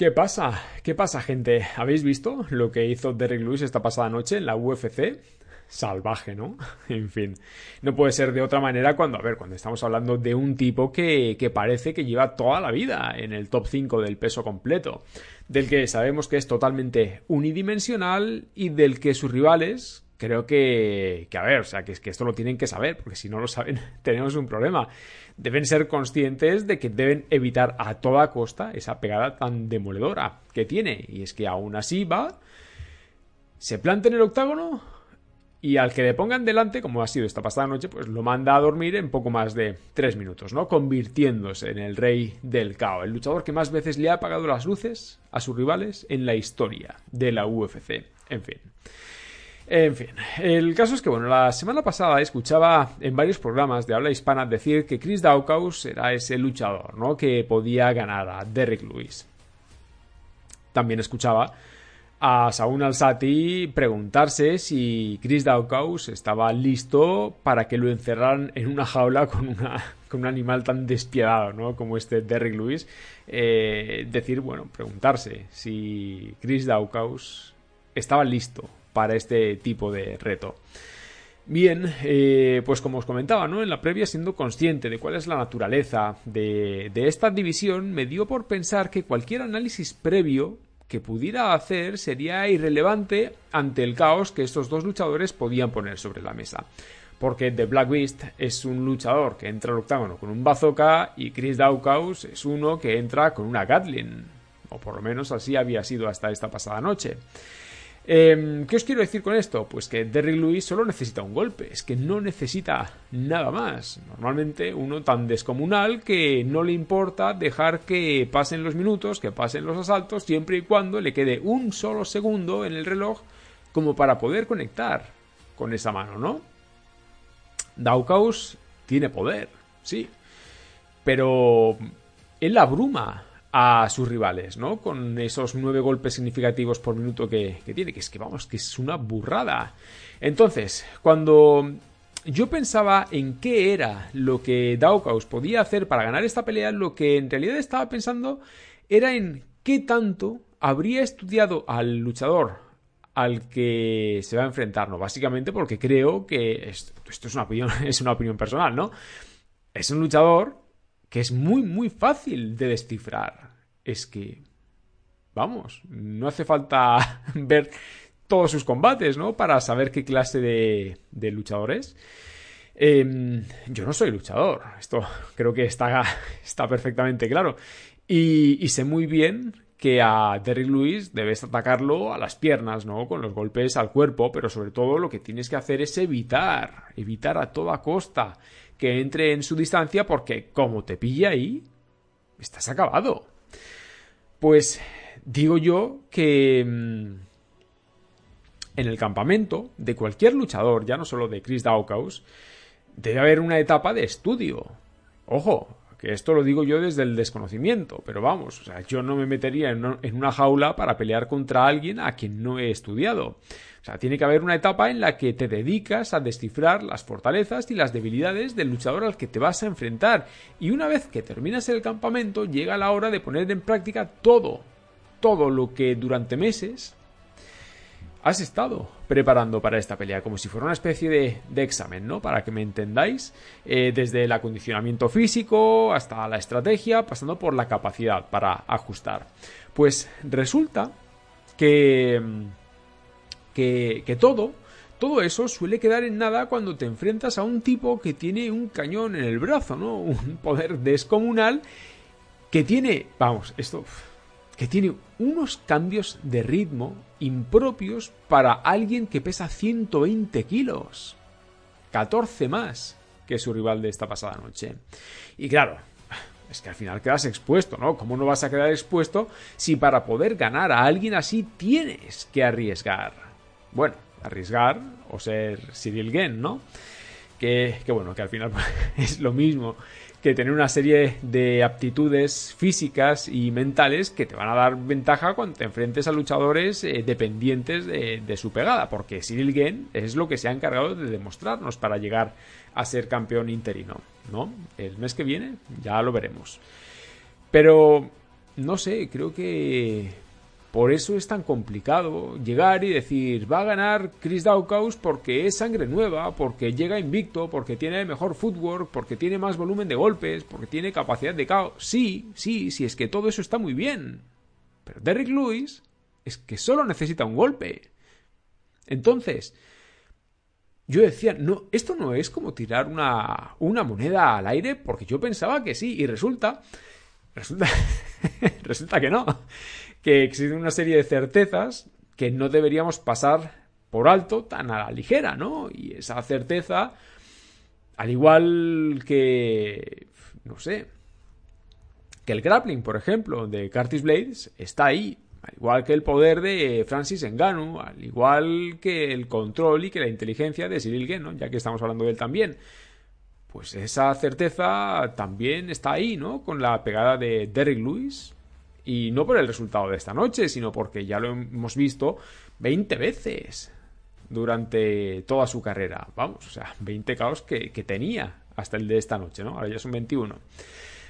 ¿Qué pasa? ¿Qué pasa, gente? ¿Habéis visto lo que hizo Derek Lewis esta pasada noche en la UFC? Salvaje, ¿no? en fin, no puede ser de otra manera cuando, a ver, cuando estamos hablando de un tipo que, que parece que lleva toda la vida en el top 5 del peso completo del que sabemos que es totalmente unidimensional y del que sus rivales creo que, que a ver, o sea, que, que esto lo tienen que saber, porque si no lo saben tenemos un problema. Deben ser conscientes de que deben evitar a toda costa esa pegada tan demoledora que tiene. Y es que aún así va, se planta en el octágono y al que le pongan delante, como ha sido esta pasada noche, pues lo manda a dormir en poco más de tres minutos, ¿no? Convirtiéndose en el rey del caos, el luchador que más veces le ha apagado las luces a sus rivales en la historia de la UFC. En fin. En fin, el caso es que, bueno, la semana pasada escuchaba en varios programas de habla hispana decir que Chris Dawkins era ese luchador, ¿no? Que podía ganar a Derrick Lewis. También escuchaba a Saúl Alsati preguntarse si Chris Daukaus estaba listo para que lo encerraran en una jaula con un animal tan despiadado ¿no? como este Derrick Lewis. Eh, decir, bueno, preguntarse si Chris Daukaus estaba listo para este tipo de reto. Bien, eh, pues como os comentaba, ¿no? En la previa, siendo consciente de cuál es la naturaleza de, de esta división, me dio por pensar que cualquier análisis previo que pudiera hacer sería irrelevante ante el caos que estos dos luchadores podían poner sobre la mesa. Porque The Black Beast es un luchador que entra al octágono con un bazooka y Chris Dawkins es uno que entra con una Gatlin. O por lo menos así había sido hasta esta pasada noche. Em, ¿Qué os quiero decir con esto? Pues que Derrick Lewis solo necesita un golpe, es que no necesita nada más. Normalmente uno tan descomunal que no le importa dejar que pasen los minutos, que pasen los asaltos, siempre y cuando le quede un solo segundo en el reloj como para poder conectar con esa mano, ¿no? Daukaus tiene poder, sí, pero él abruma a sus rivales, ¿no? Con esos nueve golpes significativos por minuto que, tiene, que es que vamos, que es una burrada. Entonces, cuando yo pensaba en qué era lo que Daukaus podía hacer para ganar esta pelea, lo que en realidad estaba pensando era en qué tanto habría estudiado al luchador al que se va a enfrentar, ¿no? Básicamente porque creo que esto, esto es una opinión, es una opinión personal, ¿no? Es un luchador que es muy, muy fácil de descifrar. Es que, vamos, no hace falta ver todos sus combates, ¿no? Para saber qué clase de, de luchador es. Em, yo no soy luchador, esto creo que está, está perfectamente claro. Y, y, sé muy bien que a Derrick Lewis debes atacarlo a las piernas, ¿no? Con los golpes al cuerpo, pero sobre todo lo que tienes que hacer es evitar, evitar a toda costa que entre en su distancia porque como te pilla ahí, estás acabado. Pues digo yo que mm, en el campamento de cualquier luchador, ya no solo de Chris Dawkins, debe haber una etapa de estudio. Ojo, que esto lo digo yo desde el desconocimiento, pero vamos, o sea, yo no me metería en una jaula para pelear contra alguien a quien no he estudiado. O sea, tiene que haber una etapa en la que te dedicas a descifrar las fortalezas y las debilidades del luchador al que te vas a enfrentar. Y una vez que terminas el campamento, llega la hora de poner en práctica todo, todo lo que durante meses has estado preparando para esta pelea, como si fuera una especie de, examen, ¿no? Para que me entendáis, eh, desde el acondicionamiento físico hasta la estrategia, pasando por la capacidad para ajustar. Pues resulta que que, todo, todo eso suele quedar en nada cuando te enfrentas a un tipo que tiene un cañón en el brazo, ¿no? Un poder descomunal que tiene, vamos, esto, que tiene unos cambios de ritmo impropios para alguien que pesa 120 kilos. 14 más que su rival de esta pasada noche. Y claro, es que al final quedas expuesto, ¿no? ¿Cómo no vas a quedar expuesto si para poder ganar a alguien así tienes que arriesgar? Bueno, arriesgar o ser Cyril Gen, ¿no? Que, que bueno, que al final es lo mismo que tener una serie de aptitudes físicas y mentales que te van a dar ventaja cuando te enfrentes a luchadores eh, dependientes de, su pegada, porque Cyril Gen es lo que se ha encargado de demostrarnos para llegar a ser campeón interino, ¿no? El mes que viene ya lo veremos. Pero, no sé, creo que por eso es tan complicado llegar y decir, va a ganar Chris Dawkins porque es sangre nueva, porque llega invicto, porque tiene mejor footwork, porque tiene más volumen de golpes, porque tiene capacidad de caos. Sí, sí, sí, es que todo eso está muy bien. Pero Derrick Lewis es que solo necesita un golpe. Entonces, yo decía, no, esto no es como tirar una, una moneda al aire, porque yo pensaba que sí, y resulta, resulta, resulta que no que existe una serie de certezas que no deberíamos pasar por alto tan a la ligera, ¿no? Y esa certeza, al igual que, no sé, que el grappling, por ejemplo, de Curtis Blades, está ahí. Al igual que el poder de Francis Ngannou, al igual que el control y que la inteligencia de Cyril ¿no? Ya que estamos hablando de él también. Pues esa certeza también está ahí, ¿no? Con la pegada de Derrick Lewis, y no por el resultado de esta noche, sino porque ya lo hemos visto 20 veces durante toda su carrera. Vamos, o sea, 20 caos que, tenía hasta el de esta noche, ¿no? Ahora ya son 21.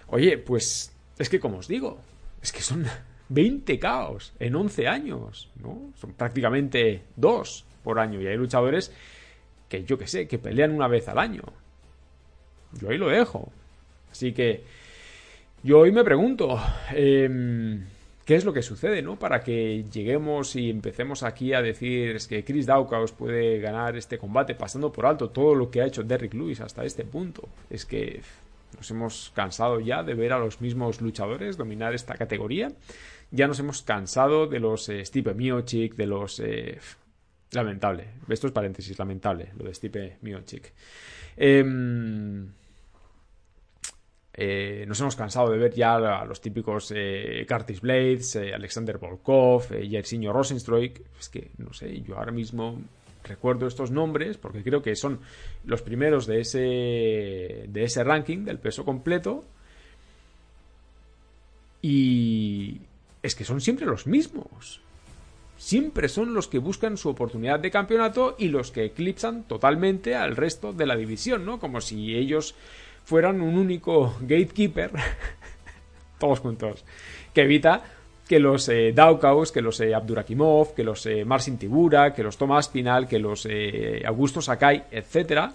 Oye, pues es que como os digo, es que son 20 caos en 11 años, ¿no? Son prácticamente dos por año y hay luchadores que yo que sé, que pelean una vez al año. Yo ahí lo dejo. Así que yo hoy me pregunto, em, ¿qué es lo que sucede, no? Para que lleguemos y empecemos aquí a decir es que Chris Dawkins puede ganar este combate pasando por alto todo lo que ha hecho Derrick Lewis hasta este punto. Es que nos hemos cansado ya de ver a los mismos luchadores dominar esta categoría. Ya nos hemos cansado de los eh, Stipe Miocic, de los... Eh, lamentable. Esto es paréntesis, lamentable, lo de Stipe Miocic. Eh, eh, nos hemos cansado de ver ya a los típicos eh, Curtis Blades, eh, Alexander Volkov, Yersinho Rosenstruik. Es que, no sé, yo ahora mismo recuerdo estos nombres porque creo que son los primeros de ese, de ese ranking del peso completo. Y es que son siempre los mismos. Siempre son los que buscan su oportunidad de campeonato y los que eclipsan totalmente al resto de la división, ¿no? Como si ellos fueran un único gatekeeper, todos juntos, que evita que los eh, que los eh, Abdurakimov, que los eh, Marcin Tibura, que los Tomás Pinal, que los eh, Augusto Sakai, etcétera,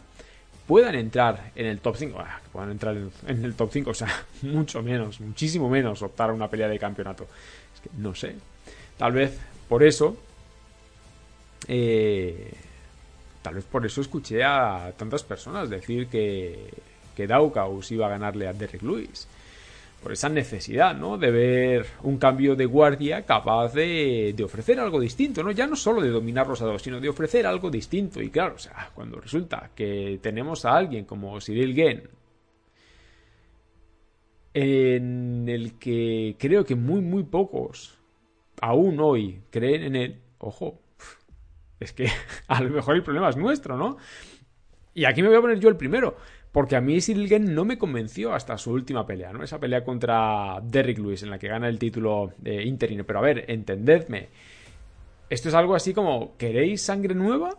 puedan entrar en el top 5. Ah, que puedan entrar en, el top 5, o sea, mucho menos, muchísimo menos optar a una pelea de campeonato. Es que no sé. Tal vez por eso. tal vez por eso escuché a tantas personas decir que que Daukaus iba a ganarle a Derrick Lewis. Por esa necesidad, ¿no? De ver un cambio de guardia capaz de, ofrecer algo distinto, ¿no? Ya no solo de dominarlos a dos, sino de ofrecer algo distinto. Y claro, o sea, cuando resulta que tenemos a alguien como Cyril Gen, en el que creo que muy, muy pocos aún hoy creen en él, ojo, es que a lo mejor el problema es nuestro, ¿no? Y aquí me voy a poner yo el primero. Porque a mí Cyril no me convenció hasta su última pelea, ¿no? Esa pelea contra Derrick Lewis en la que gana el título interino. Pero a ver, entendedme. Esto es algo así como, ¿queréis sangre nueva?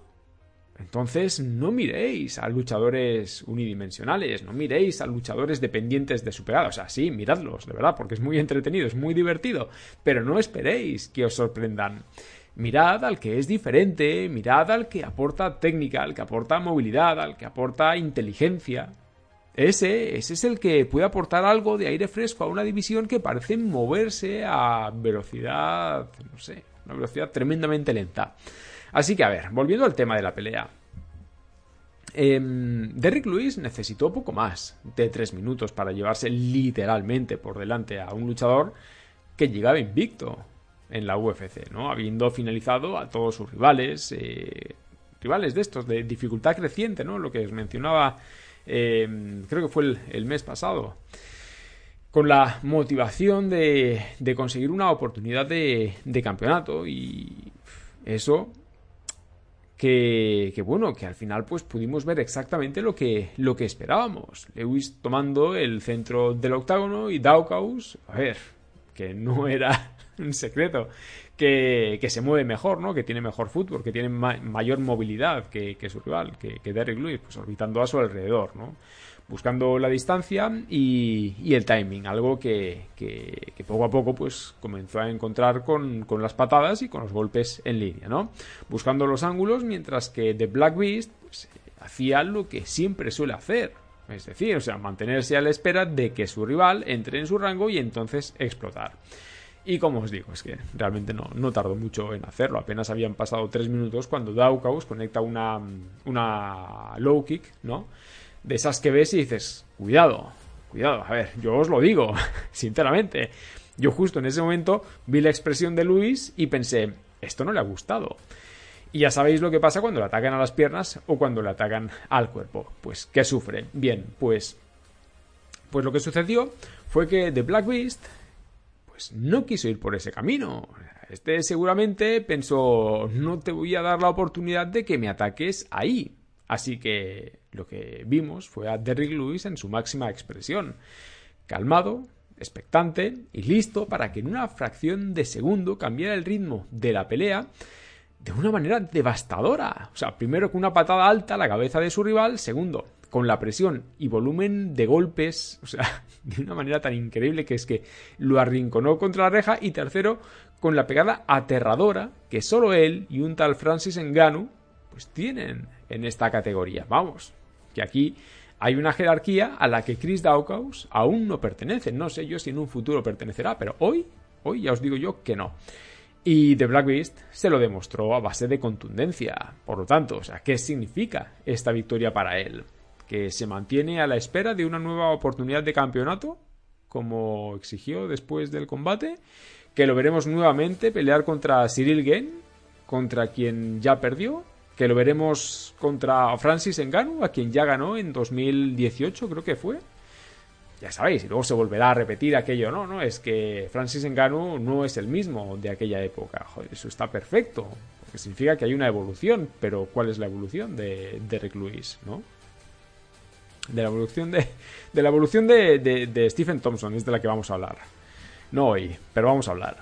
Entonces no miréis a luchadores unidimensionales, no miréis a luchadores dependientes de su pegada. O sea, sí, miradlos, de verdad, porque es muy entretenido, es muy divertido. Pero no esperéis que os sorprendan. Mirad al que es diferente, mirad al que aporta técnica, al que aporta movilidad, al que aporta inteligencia. Ese, ese es el que puede aportar algo de aire fresco a una división que parece moverse a velocidad, no sé, una velocidad tremendamente lenta. Así que a ver, volviendo al tema de la pelea. Em, Derrick Lewis necesitó poco más de tres minutos para llevarse literalmente por delante a un luchador que llegaba invicto en la UFC, ¿no? Habiendo finalizado a todos sus rivales, eh, rivales de estos, de dificultad creciente, ¿no? Lo que os mencionaba, eh, creo que fue el, mes pasado. con la motivación de, de conseguir una oportunidad de, de campeonato y eso que, que, bueno, que al final pues pudimos ver exactamente lo que, lo que esperábamos. Lewis tomando el centro del octágono y Daukaus, a ver, que no era un secreto, que, que, se mueve mejor, ¿no? Que tiene mejor fútbol, que tiene ma mayor movilidad que, que, su rival, que, que Derrick Lewis, pues orbitando a su alrededor, ¿no? buscando la distancia y, y el timing, algo que, que, que, poco a poco pues comenzó a encontrar con, con, las patadas y con los golpes en línea, ¿no? Buscando los ángulos, mientras que The Black Beast pues, hacía lo que siempre suele hacer, es decir, o sea, mantenerse a la espera de que su rival entre en su rango y entonces explotar. Y como os digo, es que realmente no, no tardó mucho en hacerlo. Apenas habían pasado tres minutos cuando Daukaus conecta una, una low kick, ¿no? de esas que ves y dices, cuidado, cuidado, a ver, yo os lo digo, sinceramente. Yo justo en ese momento vi la expresión de Luis y pensé, esto no le ha gustado. Y ya sabéis lo que pasa cuando le atacan a las piernas o cuando le atacan al cuerpo. Pues, ¿qué sufre? Bien, pues. Pues lo que sucedió fue que The Black Beast. Pues no quiso ir por ese camino. Este seguramente pensó. No te voy a dar la oportunidad de que me ataques ahí. Así que lo que vimos fue a Derrick Lewis en su máxima expresión, calmado, expectante y listo para que en una fracción de segundo cambiara el ritmo de la pelea de una manera devastadora. O sea, primero con una patada alta a la cabeza de su rival, segundo, con la presión y volumen de golpes, o sea, de una manera tan increíble que es que lo arrinconó contra la reja, y tercero, con la pegada aterradora que solo él y un tal Francis Ngannou pues tienen en esta categoría. Vamos, que aquí hay una jerarquía a la que Chris Dawkins aún no pertenece. No sé yo si en un futuro pertenecerá, pero hoy, hoy ya os digo yo que no. Y The Black Beast se lo demostró a base de contundencia. Por lo tanto, o sea, ¿qué significa esta victoria para él? ¿Que se mantiene a la espera de una nueva oportunidad de campeonato? Como exigió después del combate. ¿Que lo veremos nuevamente pelear contra Cyril Gane? ¿Contra quien ya perdió? que lo veremos contra Francis Ngannou, a quien ya ganó en 2018, creo que fue. Ya sabéis, y luego se volverá a repetir aquello, no, no, es que Francis Ngannou no es el mismo de aquella época. Joder, eso está perfecto, porque significa que hay una evolución, pero ¿cuál es la evolución de, de Rick Lewis, no? De la evolución de, de la evolución de, de, de Stephen Thompson es de la que vamos a hablar. No hoy, pero vamos a hablar.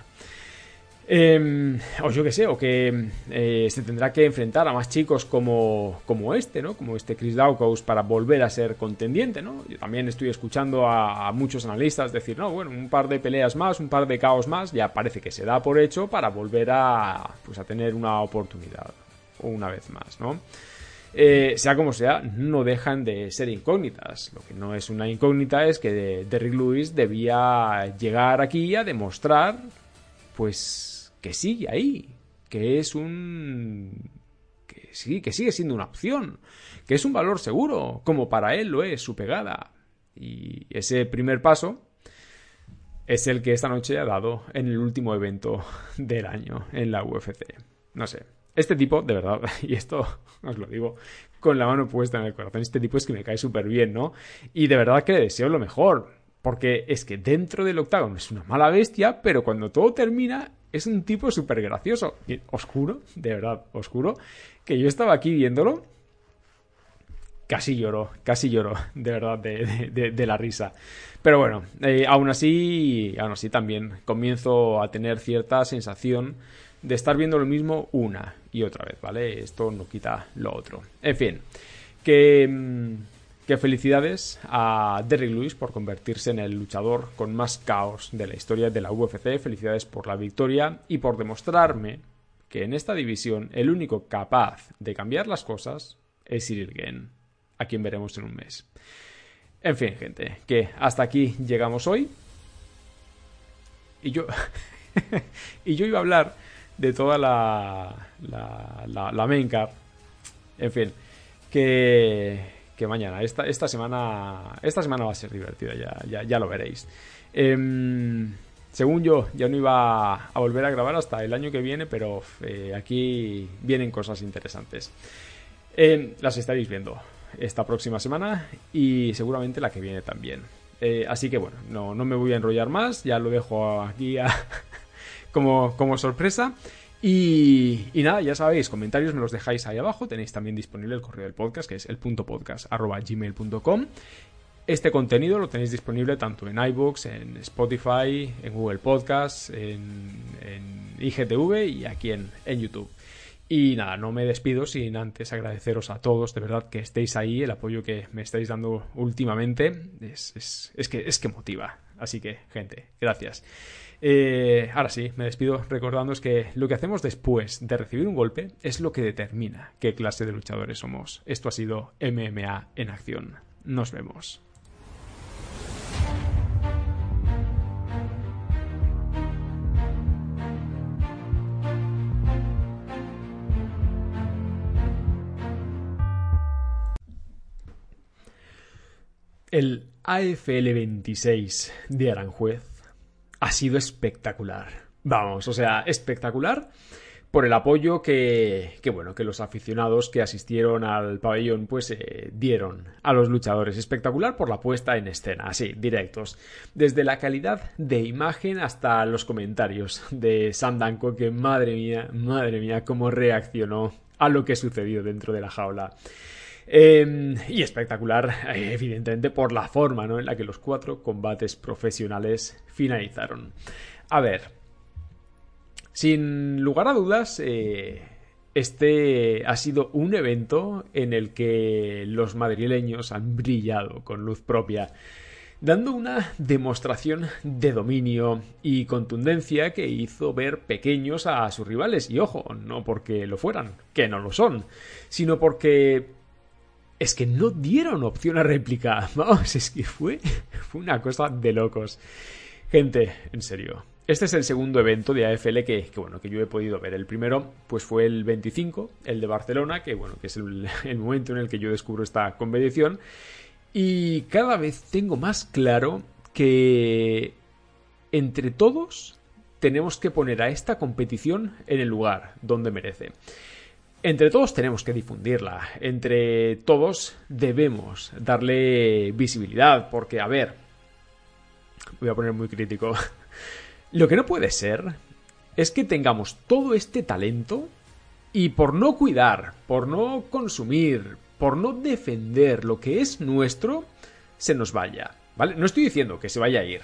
Eh, o yo que sé, o que eh, se tendrá que enfrentar a más chicos como, como este, ¿no? Como este Chris Dawkins para volver a ser contendiente, ¿no? Yo también estoy escuchando a, a, muchos analistas decir, no, bueno, un par de peleas más, un par de caos más, ya parece que se da por hecho para volver a, pues, a tener una oportunidad, una vez más, ¿no? Eh, sea como sea, no dejan de ser incógnitas. Lo que no es una incógnita es que Derrick Lewis debía llegar aquí a demostrar, pues que sigue ahí, que es un... que sí, que sigue siendo una opción, que es un valor seguro, como para él lo es su pegada. Y ese primer paso es el que esta noche ha dado en el último evento del año en la UFC. No sé, este tipo, de verdad, y esto os lo digo con la mano puesta en el corazón, este tipo es que me cae súper bien, ¿no? Y de verdad que le deseo lo mejor, porque es que dentro del octágono es una mala bestia, pero cuando todo termina es un tipo súper gracioso. Y oscuro, de verdad, oscuro. Que yo estaba aquí viéndolo. Casi lloro, casi lloro, de verdad, de la risa. Pero bueno, eh, aún así, aún así también comienzo a tener cierta sensación de estar viendo lo mismo una y otra vez, ¿vale? Esto no quita lo otro. En fin, que mm, que felicidades a Derrick Lewis por convertirse en el luchador con más caos de la historia de la UFC. Felicidades por la victoria y por demostrarme que en esta división el único capaz de cambiar las cosas es Cyril Gane, a quien veremos en un mes. En fin, gente, que hasta aquí llegamos hoy. Y yo. y yo iba a hablar de toda la. la, la, main. En fin, que que mañana. Esta, esta, semana, esta semana va a ser divertida, ya, ya, lo veréis. Eh, según yo, ya no iba a volver a grabar hasta el año que viene, pero eh, aquí vienen cosas interesantes. Eh, las estaréis viendo esta próxima semana y seguramente la que viene también. Eh, así que bueno, no, no me voy a enrollar más, ya lo dejo aquí como, sorpresa. Y, nada, ya sabéis, comentarios me los dejáis ahí abajo. Tenéis también disponible el correo del podcast, que es el punto gmail.com. Este contenido lo tenéis disponible tanto en iBooks, en Spotify, en Google Podcasts, en, IGTV y aquí en, YouTube. Y nada, no me despido sin antes agradeceros a todos, de verdad, que estéis ahí, el apoyo que me estáis dando últimamente. Es, es, que, es que motiva. Así que, gente, gracias. Eh, ahora sí, me despido recordándoos que lo que hacemos después de recibir un golpe es lo que determina qué clase de luchadores somos. Esto ha sido MMA en acción. Nos vemos. El AFL 26 de Aranjuez ha sido espectacular. Vamos, o sea, espectacular por el apoyo que, que bueno, que los aficionados que asistieron al pabellón pues eh, dieron a los luchadores. Espectacular por la puesta en escena, así, directos. Desde la calidad de imagen hasta los comentarios de Sandanko, que madre mía, madre mía, cómo reaccionó a lo que sucedió dentro de la jaula. Em, y espectacular, evidentemente, por la forma ¿no? en la que los cuatro combates profesionales finalizaron. A ver, sin lugar a dudas, eh, este ha sido un evento en el que los madrileños han brillado con luz propia dando una demostración de dominio y contundencia que hizo ver pequeños a sus rivales. Y ojo, no porque lo fueran, que no lo son, sino porque es que no dieron opción a réplica. Vamos, es que fue, fue una cosa de locos. Gente, en serio. Este es el segundo evento de AFL que, bueno, que yo he podido ver. El primero, pues fue el 25, el de Barcelona, que bueno, que es el, el momento en el que yo descubro esta competición. Y cada vez tengo más claro que entre todos tenemos que poner a esta competición en el lugar donde merece. Entre todos tenemos que difundirla, entre todos debemos darle visibilidad, porque, a ver, voy a poner muy crítico, lo que no puede ser es que tengamos todo este talento y por no cuidar, por no consumir, por no defender lo que es nuestro, se nos vaya, ¿vale? No estoy diciendo que se vaya a ir.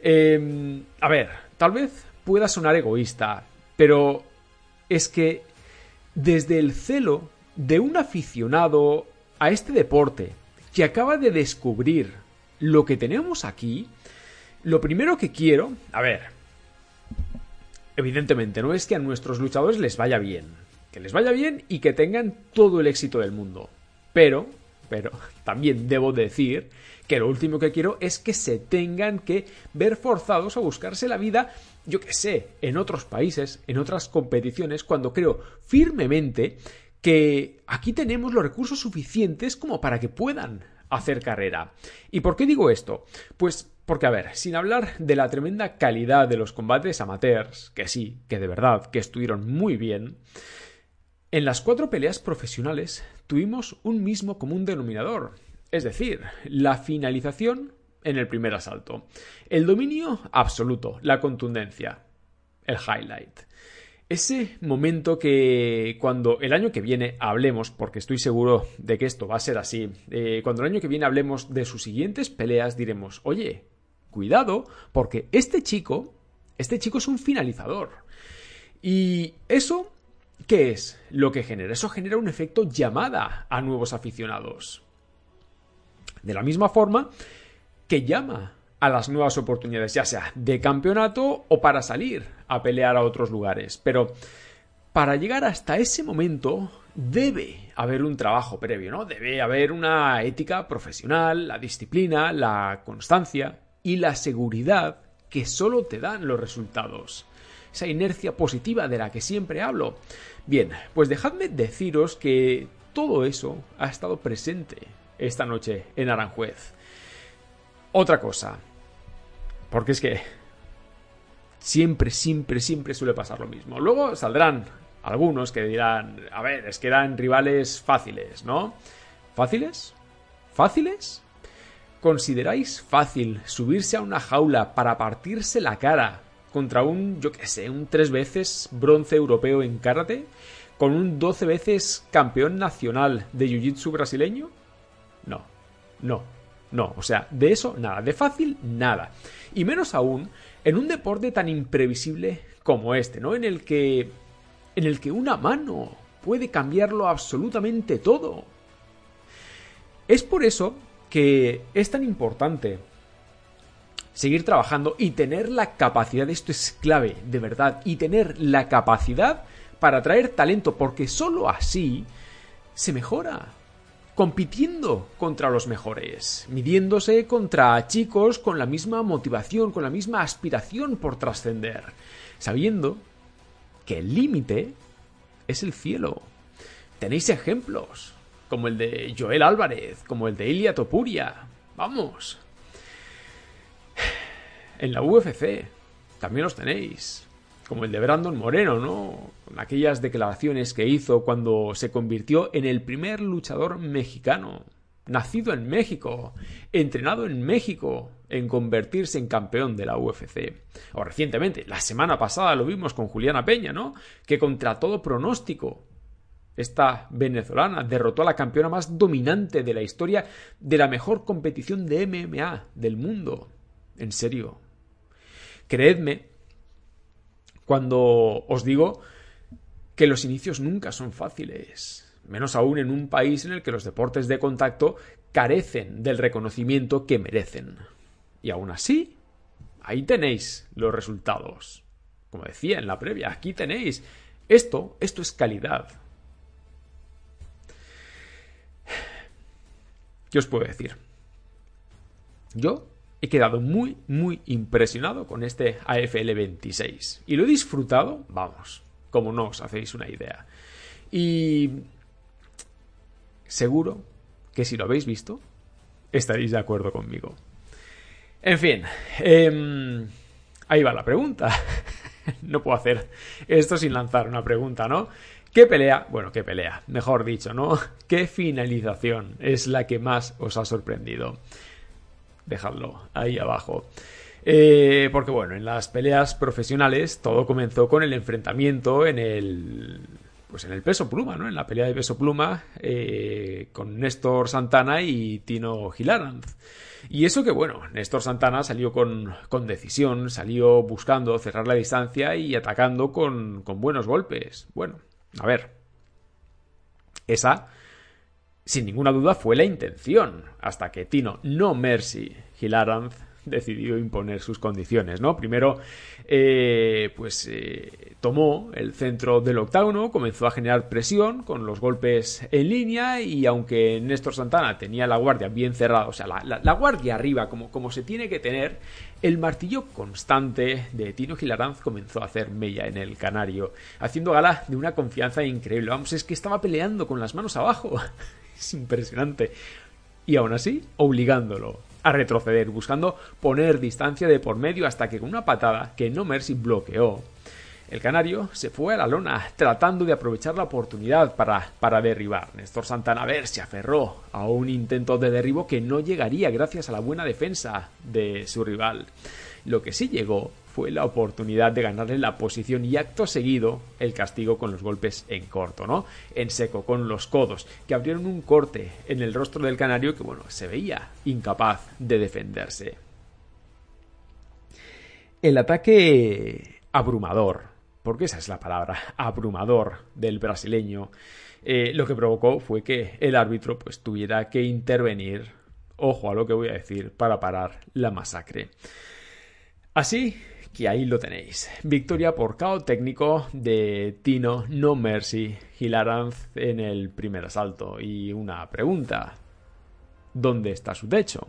Em, a ver, tal vez pueda sonar egoísta, pero es que desde el celo de un aficionado a este deporte que acaba de descubrir lo que tenemos aquí, lo primero que quiero, a ver, evidentemente no es que a nuestros luchadores les vaya bien, que les vaya bien y que tengan todo el éxito del mundo, pero, pero también debo decir que lo último que quiero es que se tengan que ver forzados a buscarse la vida yo qué sé, en otros países, en otras competiciones, cuando creo firmemente que aquí tenemos los recursos suficientes como para que puedan hacer carrera. ¿Y por qué digo esto? Pues porque, a ver, sin hablar de la tremenda calidad de los combates amateurs, que sí, que de verdad, que estuvieron muy bien, en las cuatro peleas profesionales tuvimos un mismo común denominador, es decir, la finalización en el primer asalto. El dominio absoluto, la contundencia, el highlight. Ese momento que cuando el año que viene hablemos, porque estoy seguro de que esto va a ser así, eh, cuando el año que viene hablemos de sus siguientes peleas diremos, oye, cuidado, porque este chico, este chico es un finalizador. Y eso, ¿qué es lo que genera? Eso genera un efecto llamada a nuevos aficionados. De la misma forma que llama a las nuevas oportunidades, ya sea de campeonato o para salir a pelear a otros lugares. Pero para llegar hasta ese momento debe haber un trabajo previo, ¿no? Debe haber una ética profesional, la disciplina, la constancia y la seguridad que solo te dan los resultados. Esa inercia positiva de la que siempre hablo. Bien, pues dejadme deciros que todo eso ha estado presente esta noche en Aranjuez. Otra cosa. Porque es que siempre, siempre, siempre suele pasar lo mismo. Luego saldrán algunos que dirán, a ver, es que eran rivales fáciles, ¿no? ¿Fáciles? ¿Fáciles? ¿Consideráis fácil subirse a una jaula para partirse la cara contra un, yo qué sé, un tres veces bronce europeo en karate? ¿Con un doce veces campeón nacional de jiu-jitsu brasileño? No, no, no. O sea, de eso nada, de fácil nada. Y menos aún en un deporte tan imprevisible como este, ¿no? En el que. en el que una mano puede cambiarlo absolutamente todo. Es por eso que es tan importante seguir trabajando y tener la capacidad, esto es clave, de verdad, y tener la capacidad para atraer talento, porque sólo así se mejora. Compitiendo contra los mejores, midiéndose contra chicos con la misma motivación, con la misma aspiración por trascender, sabiendo que el límite es el cielo. Tenéis ejemplos, como el de Joel Álvarez, como el de Ilia Topuria. Vamos. En la UFC también los tenéis, como el de Brandon Moreno, ¿no? Con aquellas declaraciones que hizo cuando se convirtió en el primer luchador mexicano, nacido en México, entrenado en México, en convertirse en campeón de la UFC. O recientemente, la semana pasada lo vimos con Juliana Peña, ¿no? Que contra todo pronóstico esta venezolana derrotó a la campeona más dominante de la historia de la mejor competición de MMA del mundo. En serio. Creedme cuando os digo que los inicios nunca son fáciles, menos aún en un país en el que los deportes de contacto carecen del reconocimiento que merecen. Y aún así, ahí tenéis los resultados. Como decía en la previa, aquí tenéis. Esto, esto es calidad. ¿Qué os puedo decir? Yo he quedado muy, muy impresionado con este AFL 26. Y lo he disfrutado, vamos, como no os hacéis una idea. Y seguro que si lo habéis visto, estaréis de acuerdo conmigo. En fin, em, ahí va la pregunta. no puedo hacer esto sin lanzar una pregunta, ¿no? ¿Qué pelea? Bueno, qué pelea, mejor dicho, ¿no? ¿Qué finalización es la que más os ha sorprendido? Dejadlo ahí abajo. Eh, porque bueno, en las peleas profesionales todo comenzó con el enfrentamiento en el pues en el peso pluma, ¿no? En la pelea de peso pluma eh, con Néstor Santana y Tino Gilaranz. Y eso que bueno, Néstor Santana salió con, con decisión, salió buscando cerrar la distancia y atacando con, con buenos golpes. Bueno, a ver. Esa, sin ninguna duda, fue la intención, hasta que Tino No Mercy Hilaranz decidió imponer sus condiciones, ¿no? Primero, eh, pues eh, tomó el centro del octágono, comenzó a generar presión con los golpes en línea y aunque Néstor Santana tenía la guardia bien cerrada, o sea, la, guardia arriba como, se tiene que tener, el martillo constante de Tino Gilaranz comenzó a hacer mella en el canario, haciendo gala de una confianza increíble. Vamos, es que estaba peleando con las manos abajo. Es impresionante. Y aún así, obligándolo a retroceder, buscando poner distancia de por medio hasta que con una patada que No Mercy bloqueó, el canario se fue a la lona, tratando de aprovechar la oportunidad para, para derribar. Néstor Santana ver se aferró a un intento de derribo que no llegaría gracias a la buena defensa de su rival. Lo que sí llegó fue la oportunidad de ganarle la posición y acto seguido el castigo con los golpes en corto, ¿no? En seco, con los codos, que abrieron un corte en el rostro del canario que, bueno, se veía incapaz de defenderse. El ataque abrumador porque esa es la palabra, abrumador del brasileño, eh, lo que provocó fue que el árbitro pues tuviera que intervenir, ojo a lo que voy a decir, para parar la masacre. Así que ahí lo tenéis. Victoria por cao técnico de Tino No Mercy Hilaranz en el primer asalto. Y una pregunta. ¿Dónde está su techo?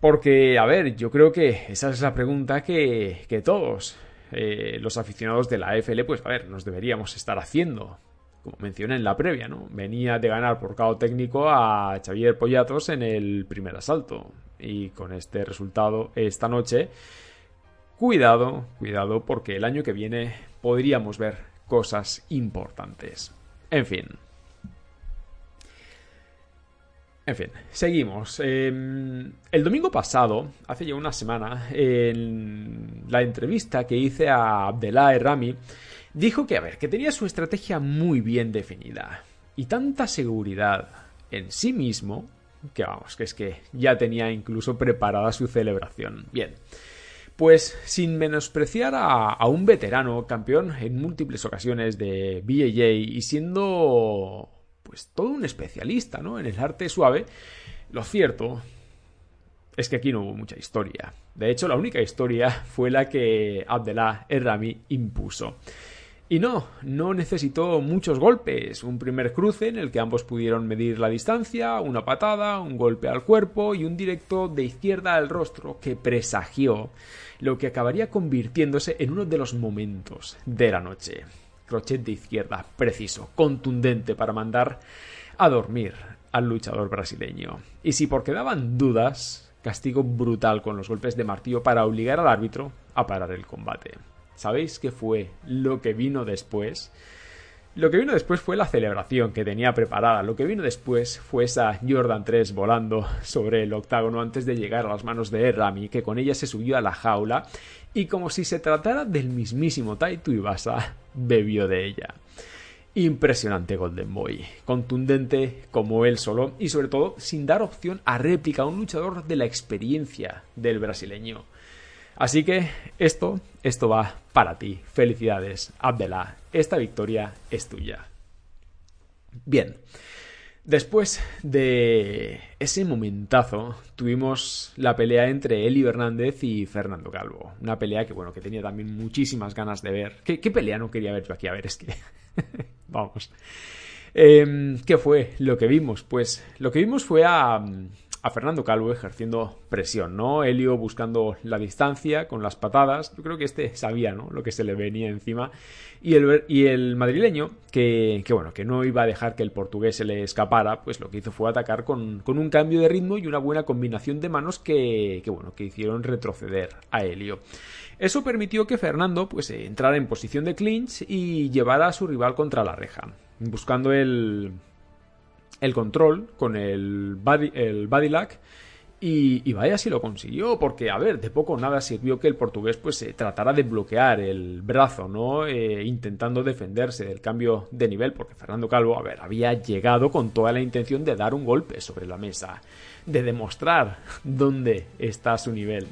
Porque, a ver, yo creo que esa es la pregunta que, que todos eh, los aficionados de la AFL, pues a ver, nos deberíamos estar haciendo. Como mencioné en la previa, ¿no? Venía de ganar por cao técnico a Xavier Pollatos en el primer asalto. Y con este resultado esta noche, cuidado, cuidado, porque el año que viene podríamos ver cosas importantes. En fin. En fin, seguimos. Em, el domingo pasado, hace ya una semana, en la entrevista que hice a Abdellah Rami, dijo que, a ver, que tenía su estrategia muy bien definida y tanta seguridad en sí mismo que vamos, que es que ya tenía incluso preparada su celebración. Bien. Pues sin menospreciar a, un veterano campeón en múltiples ocasiones de BAJ y siendo pues todo un especialista, ¿no? En el arte suave. Lo cierto es que aquí no hubo mucha historia. De hecho, la única historia fue la que Abdellah Errami impuso. Y no, no necesitó muchos golpes. Un primer cruce en el que ambos pudieron medir la distancia, una patada, un golpe al cuerpo y un directo de izquierda al rostro que presagió lo que acabaría convirtiéndose en uno de los momentos de la noche crochet de izquierda, preciso, contundente para mandar a dormir al luchador brasileño. Y si por quedaban dudas, castigo brutal con los golpes de martillo para obligar al árbitro a parar el combate. ¿Sabéis qué fue lo que vino después? Lo que vino después fue la celebración que tenía preparada. Lo que vino después fue esa Jordan 3 volando sobre el octágono antes de llegar a las manos de Rami, que con ella se subió a la jaula y como si se tratara del mismísimo Taito Ibasa, bebió de ella. Impresionante Golden Boy, contundente como él solo y sobre todo sin dar opción a réplica a un luchador de la experiencia del brasileño. Así que esto, esto va para ti. Felicidades, Abdela. Esta victoria es tuya. Bien. Después de ese momentazo, tuvimos la pelea entre Eli Hernández y Fernando Calvo. Una pelea que, bueno, que tenía también muchísimas ganas de ver. ¿Qué, pelea no quería ver yo aquí? A ver, es que... Vamos. Em, ¿Qué fue lo que vimos? Pues lo que vimos fue a, a Fernando Calvo ejerciendo presión, ¿no? Helio buscando la distancia con las patadas. Yo creo que este sabía, ¿no? Lo que se le venía encima. Y el, y el madrileño, que, bueno, que no iba a dejar que el portugués se le escapara, pues lo que hizo fue atacar con, un cambio de ritmo y una buena combinación de manos que, que bueno, que hicieron retroceder a Helio. Eso permitió que Fernando pues entrara en posición de clinch y llevara a su rival contra la reja, buscando el, el control con el body, el body y, vaya si lo consiguió, porque, a ver, de poco nada sirvió que el portugués pues se tratara de bloquear el brazo, ¿no? Eh, intentando defenderse del cambio de nivel, porque Fernando Calvo, a ver, había llegado con toda la intención de dar un golpe sobre la mesa, de demostrar dónde está su nivel.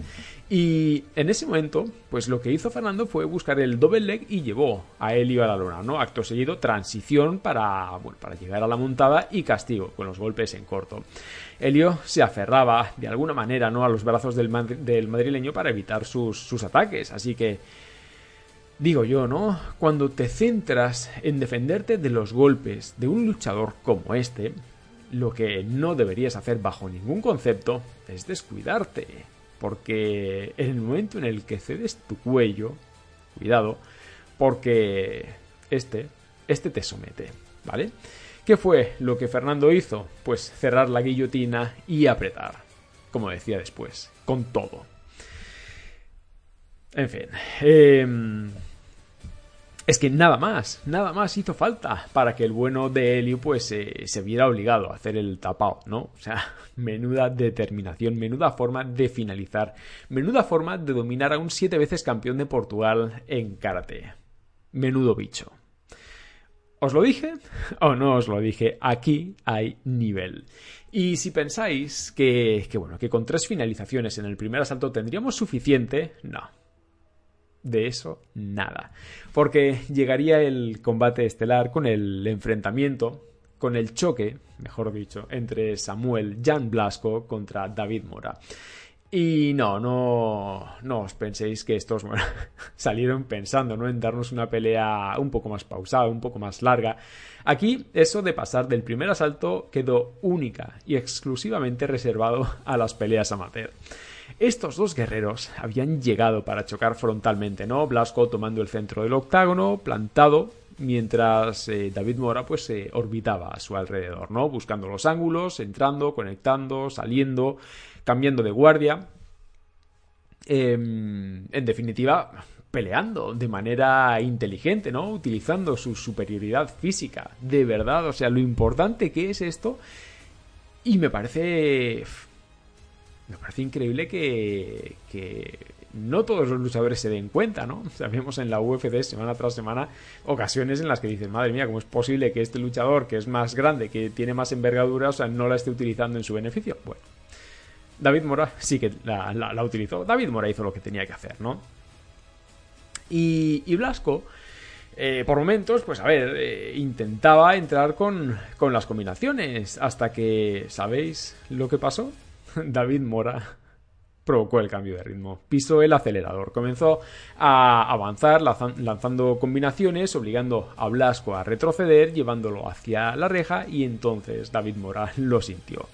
Y en ese momento, pues lo que hizo Fernando fue buscar el double leg y llevó a Elio a la lona, ¿no? Acto seguido, transición para, bueno, para llegar a la montada y castigo con los golpes en corto. Elio se aferraba de alguna manera, ¿no? A los brazos del, del madrileño para evitar sus, sus ataques, así que Digo yo, ¿no? Cuando te centras en defenderte de los golpes de un luchador como este, lo que no deberías hacer bajo ningún concepto es descuidarte. Porque en el momento en el que cedes tu cuello, cuidado, porque este, este te somete, ¿vale? ¿Qué fue lo que Fernando hizo? Pues cerrar la guillotina y apretar, como decía después, con todo. En fin, eh, es que nada más, nada más hizo falta para que el bueno de Helio pues se viera obligado a hacer el tapao, ¿no? O sea, menuda determinación, menuda forma de finalizar, menuda forma de dominar a un siete veces campeón de Portugal en karate. Menudo bicho. ¿Os lo dije o no os lo dije? Aquí hay nivel. Y si pensáis que, que bueno, que con tres finalizaciones en el primer asalto tendríamos suficiente, no, de eso nada. Porque llegaría el combate estelar con el enfrentamiento, con el choque, mejor dicho, entre Samuel Jan Blasco contra David Mora. Y no, no, no os penséis que estos salieron pensando ¿no? en darnos una pelea un poco más pausada, un poco más larga. Aquí eso de pasar del primer asalto quedó única y exclusivamente reservado a las peleas amateur. Estos dos guerreros habían llegado para chocar frontalmente, ¿no? Blasco tomando el centro del octágono, plantado, mientras eh, David Mora pues se orbitaba a su alrededor, ¿no? Buscando los ángulos, entrando, conectando, saliendo, cambiando de guardia. Em, en definitiva, peleando de manera inteligente, ¿no? Utilizando su superioridad física. De verdad, o sea, lo importante que es esto Y me parece... Me parece increíble que, que no todos los luchadores se den cuenta, ¿no? Sabemos en la UFC semana tras semana ocasiones en las que dicen, madre mía, ¿cómo es posible que este luchador que es más grande, que tiene más envergadura, o sea, no la esté utilizando en su beneficio? Bueno, David Mora sí que la, utilizó. David Mora hizo lo que tenía que hacer, ¿no? Y, Blasco, eh, por momentos, pues a ver, eh, intentaba entrar con, con las combinaciones, hasta que, ¿sabéis lo que pasó? David Mora provocó el cambio de ritmo. Pisó el acelerador, comenzó a avanzar lanzando combinaciones, obligando a Blasco a retroceder, llevándolo hacia la reja y entonces David Mora lo sintió.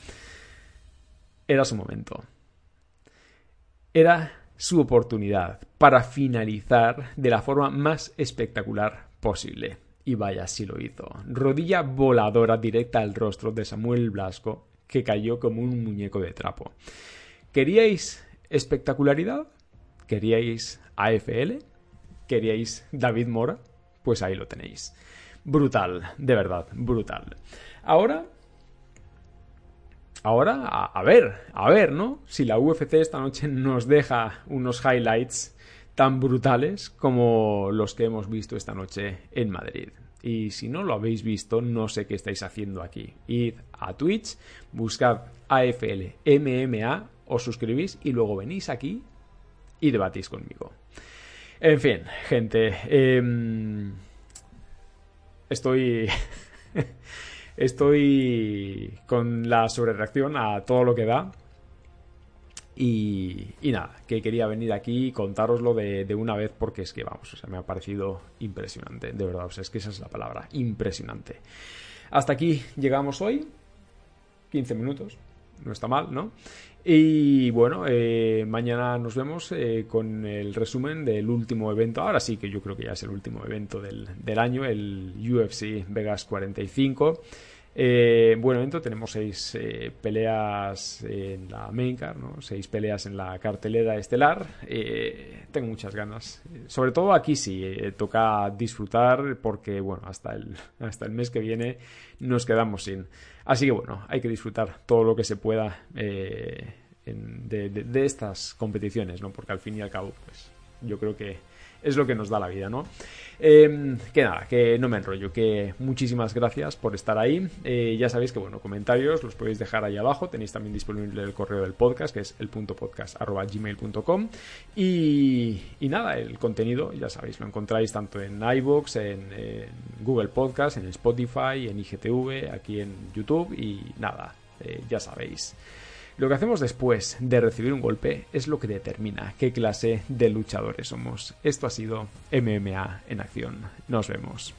Era su momento. Era su oportunidad para finalizar de la forma más espectacular posible. Y vaya si lo hizo. Rodilla voladora directa al rostro de Samuel Blasco, que cayó como un muñeco de trapo. ¿Queríais espectacularidad? ¿Queríais AFL? ¿Queríais David Mora? Pues ahí lo tenéis. Brutal, de verdad, brutal. Ahora Ahora, a, ver, a ver, ¿no? Si la UFC esta noche nos deja unos highlights tan brutales como los que hemos visto esta noche en Madrid. Y si no lo habéis visto, no sé qué estáis haciendo aquí. Id a Twitch, buscad AFL MMA os suscribís y luego venís aquí y debatís conmigo. En fin, gente, em, estoy... estoy con la sobrereacción a todo lo que da. Y, nada, que quería venir aquí y contároslo de, de, una vez porque es que, vamos, o sea, me ha parecido impresionante, de verdad, o sea, es que esa es la palabra, impresionante. Hasta aquí llegamos hoy, 15 minutos, no está mal, ¿no? Y bueno, eh, mañana nos vemos eh, con el resumen del último evento. Ahora sí que yo creo que ya es el último evento del, del año, el UFC Vegas 45. Eh, buen evento, tenemos seis eh, peleas en la main card, ¿no? seis peleas en la cartelera estelar. tengo muchas ganas. Sobre todo aquí sí, toca disfrutar porque bueno, hasta el, hasta el mes que viene nos quedamos sin. Así que bueno, hay que disfrutar todo lo que se pueda eh, de, estas competiciones, ¿no? Porque al fin y al cabo, pues yo creo que es lo que nos da la vida, ¿no? Em, que nada, que no me enrollo, que muchísimas gracias por estar ahí. Eh, ya sabéis que, bueno, comentarios los podéis dejar ahí abajo. Tenéis también disponible el correo del podcast, que es el punto Y, y nada, el contenido, ya sabéis, lo encontráis tanto en iVoox, en, Google Podcast, en Spotify, en IGTV, aquí en YouTube y nada, eh, ya sabéis. Lo que hacemos después de recibir un golpe es lo que determina qué clase de luchadores somos. Esto ha sido MMA en acción. Nos vemos.